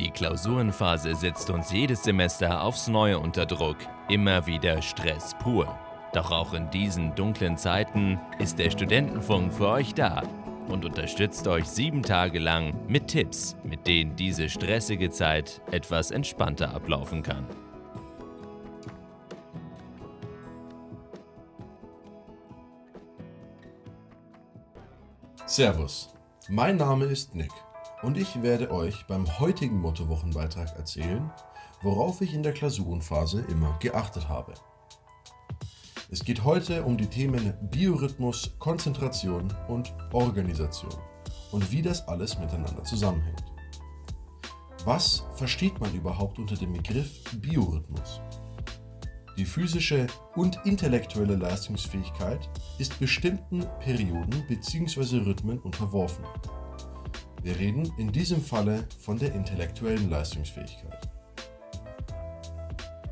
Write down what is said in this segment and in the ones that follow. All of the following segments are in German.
Die Klausurenphase setzt uns jedes Semester aufs Neue unter Druck. Immer wieder Stress pur. Doch auch in diesen dunklen Zeiten ist der Studentenfunk für euch da und unterstützt euch sieben Tage lang mit Tipps, mit denen diese stressige Zeit etwas entspannter ablaufen kann. Servus, mein Name ist Nick und ich werde euch beim heutigen Mottowochenbeitrag erzählen, worauf ich in der Klausurenphase immer geachtet habe. Es geht heute um die Themen Biorhythmus, Konzentration und Organisation und wie das alles miteinander zusammenhängt. Was versteht man überhaupt unter dem Begriff Biorhythmus? Die physische und intellektuelle Leistungsfähigkeit ist bestimmten Perioden bzw. Rhythmen unterworfen. Wir reden in diesem Falle von der intellektuellen Leistungsfähigkeit.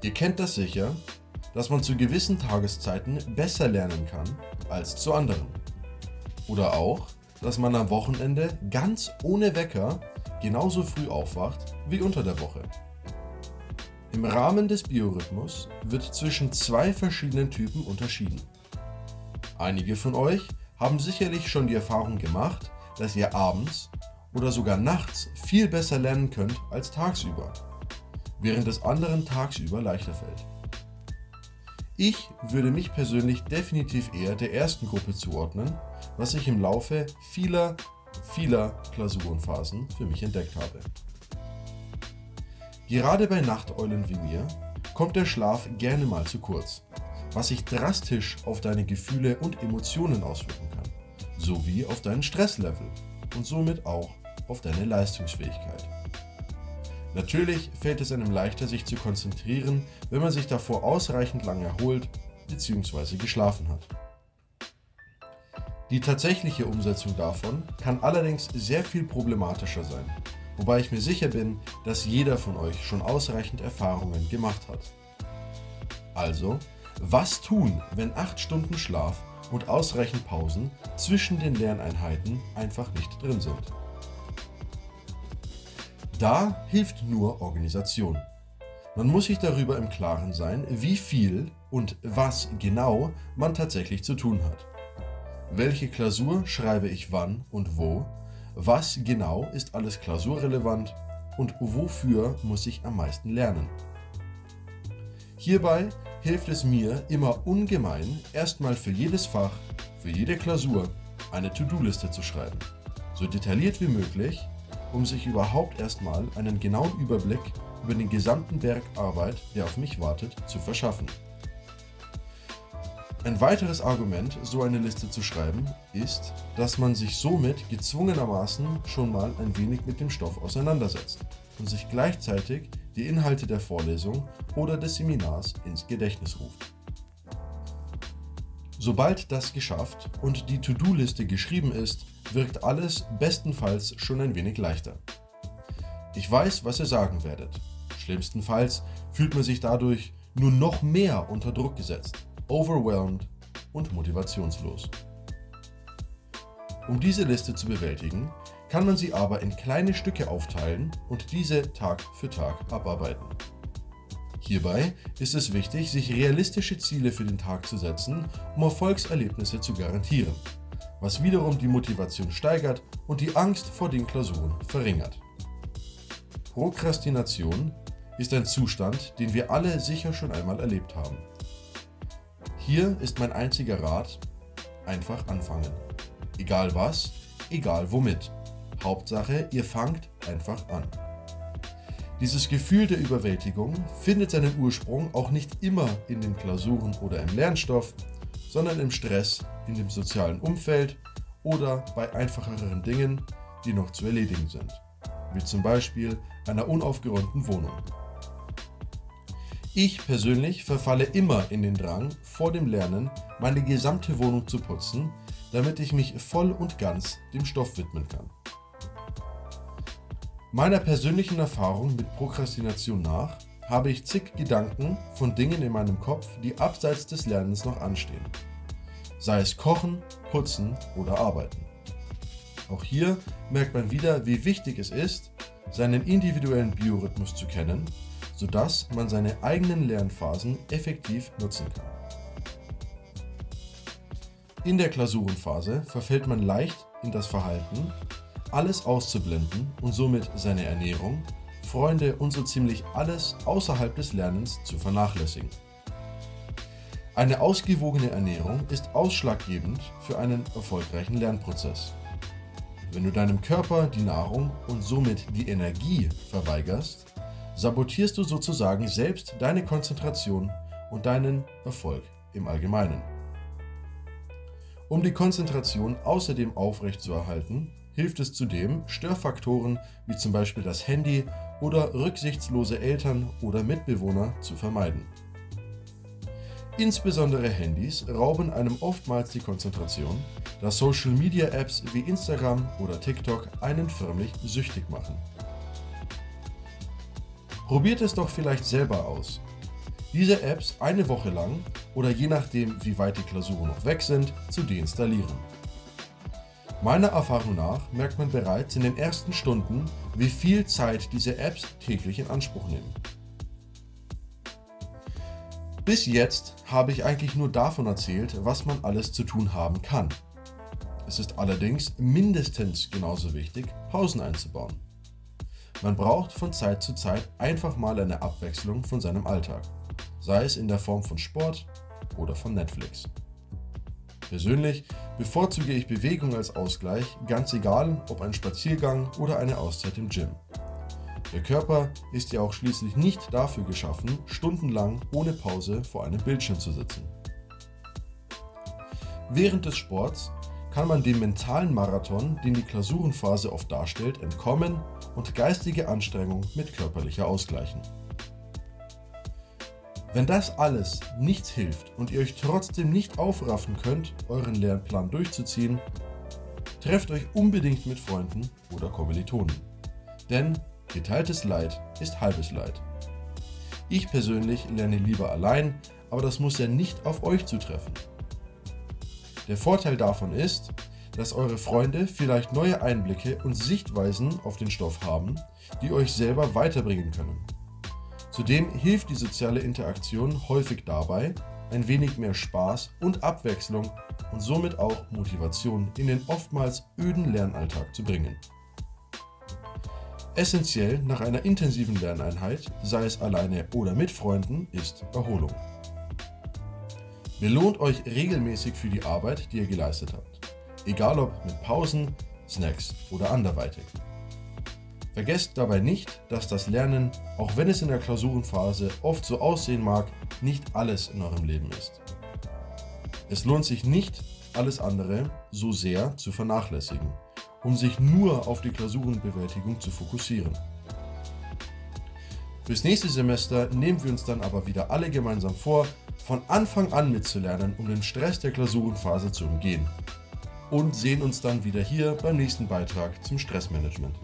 Ihr kennt das sicher, dass man zu gewissen Tageszeiten besser lernen kann als zu anderen. Oder auch, dass man am Wochenende ganz ohne Wecker genauso früh aufwacht wie unter der Woche. Im Rahmen des Biorhythmus wird zwischen zwei verschiedenen Typen unterschieden. Einige von euch haben sicherlich schon die Erfahrung gemacht, dass ihr abends oder sogar nachts viel besser lernen könnt als tagsüber, während es anderen tagsüber leichter fällt. Ich würde mich persönlich definitiv eher der ersten Gruppe zuordnen, was ich im Laufe vieler, vieler Klausurenphasen für mich entdeckt habe. Gerade bei Nachteulen wie mir kommt der Schlaf gerne mal zu kurz, was sich drastisch auf deine Gefühle und Emotionen auswirken kann, sowie auf deinen Stresslevel und somit auch auf deine Leistungsfähigkeit. Natürlich fällt es einem leichter, sich zu konzentrieren, wenn man sich davor ausreichend lang erholt bzw. geschlafen hat. Die tatsächliche Umsetzung davon kann allerdings sehr viel problematischer sein, wobei ich mir sicher bin, dass jeder von euch schon ausreichend Erfahrungen gemacht hat. Also, was tun, wenn 8 Stunden Schlaf und ausreichend Pausen zwischen den Lerneinheiten einfach nicht drin sind? Da hilft nur Organisation. Man muss sich darüber im Klaren sein, wie viel und was genau man tatsächlich zu tun hat. Welche Klausur schreibe ich wann und wo? Was genau ist alles klausurrelevant? Und wofür muss ich am meisten lernen? Hierbei hilft es mir immer ungemein, erstmal für jedes Fach, für jede Klausur eine To-Do-Liste zu schreiben. So detailliert wie möglich um sich überhaupt erstmal einen genauen Überblick über den gesamten Berg Arbeit, der auf mich wartet, zu verschaffen. Ein weiteres Argument, so eine Liste zu schreiben, ist, dass man sich somit gezwungenermaßen schon mal ein wenig mit dem Stoff auseinandersetzt und sich gleichzeitig die Inhalte der Vorlesung oder des Seminars ins Gedächtnis ruft. Sobald das geschafft und die To-Do-Liste geschrieben ist, wirkt alles bestenfalls schon ein wenig leichter. Ich weiß, was ihr sagen werdet. Schlimmstenfalls fühlt man sich dadurch nur noch mehr unter Druck gesetzt, overwhelmed und motivationslos. Um diese Liste zu bewältigen, kann man sie aber in kleine Stücke aufteilen und diese Tag für Tag abarbeiten. Hierbei ist es wichtig, sich realistische Ziele für den Tag zu setzen, um Erfolgserlebnisse zu garantieren was wiederum die Motivation steigert und die Angst vor den Klausuren verringert. Prokrastination ist ein Zustand, den wir alle sicher schon einmal erlebt haben. Hier ist mein einziger Rat, einfach anfangen. Egal was, egal womit. Hauptsache, ihr fangt einfach an. Dieses Gefühl der Überwältigung findet seinen Ursprung auch nicht immer in den Klausuren oder im Lernstoff, sondern im Stress in dem sozialen Umfeld oder bei einfacheren Dingen, die noch zu erledigen sind, wie zum Beispiel einer unaufgeräumten Wohnung. Ich persönlich verfalle immer in den Drang, vor dem Lernen meine gesamte Wohnung zu putzen, damit ich mich voll und ganz dem Stoff widmen kann. Meiner persönlichen Erfahrung mit Prokrastination nach habe ich zig Gedanken von Dingen in meinem Kopf, die abseits des Lernens noch anstehen. Sei es Kochen, Putzen oder Arbeiten. Auch hier merkt man wieder, wie wichtig es ist, seinen individuellen Biorhythmus zu kennen, sodass man seine eigenen Lernphasen effektiv nutzen kann. In der Klausurenphase verfällt man leicht in das Verhalten, alles auszublenden und somit seine Ernährung, Freunde und so ziemlich alles außerhalb des Lernens zu vernachlässigen. Eine ausgewogene Ernährung ist ausschlaggebend für einen erfolgreichen Lernprozess. Wenn du deinem Körper die Nahrung und somit die Energie verweigerst, sabotierst du sozusagen selbst deine Konzentration und deinen Erfolg im Allgemeinen. Um die Konzentration außerdem aufrechtzuerhalten, hilft es zudem, Störfaktoren wie zum Beispiel das Handy oder rücksichtslose Eltern oder Mitbewohner zu vermeiden. Insbesondere Handys rauben einem oftmals die Konzentration, da Social-Media-Apps wie Instagram oder TikTok einen förmlich süchtig machen. Probiert es doch vielleicht selber aus. Diese Apps eine Woche lang oder je nachdem, wie weit die Klausuren noch weg sind, zu deinstallieren. Meiner Erfahrung nach merkt man bereits in den ersten Stunden, wie viel Zeit diese Apps täglich in Anspruch nehmen. Bis jetzt habe ich eigentlich nur davon erzählt, was man alles zu tun haben kann. Es ist allerdings mindestens genauso wichtig, Pausen einzubauen. Man braucht von Zeit zu Zeit einfach mal eine Abwechslung von seinem Alltag, sei es in der Form von Sport oder von Netflix. Persönlich bevorzuge ich Bewegung als Ausgleich, ganz egal ob ein Spaziergang oder eine Auszeit im Gym. Der Körper ist ja auch schließlich nicht dafür geschaffen, stundenlang ohne Pause vor einem Bildschirm zu sitzen. Während des Sports kann man dem mentalen Marathon, den die Klausurenphase oft darstellt, entkommen und geistige Anstrengung mit körperlicher ausgleichen. Wenn das alles nichts hilft und ihr euch trotzdem nicht aufraffen könnt, euren Lernplan durchzuziehen, trefft euch unbedingt mit Freunden oder Kommilitonen. Denn geteiltes Leid ist halbes Leid. Ich persönlich lerne lieber allein, aber das muss ja nicht auf euch zutreffen. Der Vorteil davon ist, dass eure Freunde vielleicht neue Einblicke und Sichtweisen auf den Stoff haben, die euch selber weiterbringen können. Zudem hilft die soziale Interaktion häufig dabei, ein wenig mehr Spaß und Abwechslung und somit auch Motivation in den oftmals öden Lernalltag zu bringen. Essentiell nach einer intensiven Lerneinheit, sei es alleine oder mit Freunden, ist Erholung. Belohnt euch regelmäßig für die Arbeit, die ihr geleistet habt. Egal ob mit Pausen, Snacks oder anderweitig. Vergesst dabei nicht, dass das Lernen, auch wenn es in der Klausurenphase oft so aussehen mag, nicht alles in eurem Leben ist. Es lohnt sich nicht, alles andere so sehr zu vernachlässigen, um sich nur auf die Klausurenbewältigung zu fokussieren. Fürs nächste Semester nehmen wir uns dann aber wieder alle gemeinsam vor, von Anfang an mitzulernen, um den Stress der Klausurenphase zu umgehen. Und sehen uns dann wieder hier beim nächsten Beitrag zum Stressmanagement.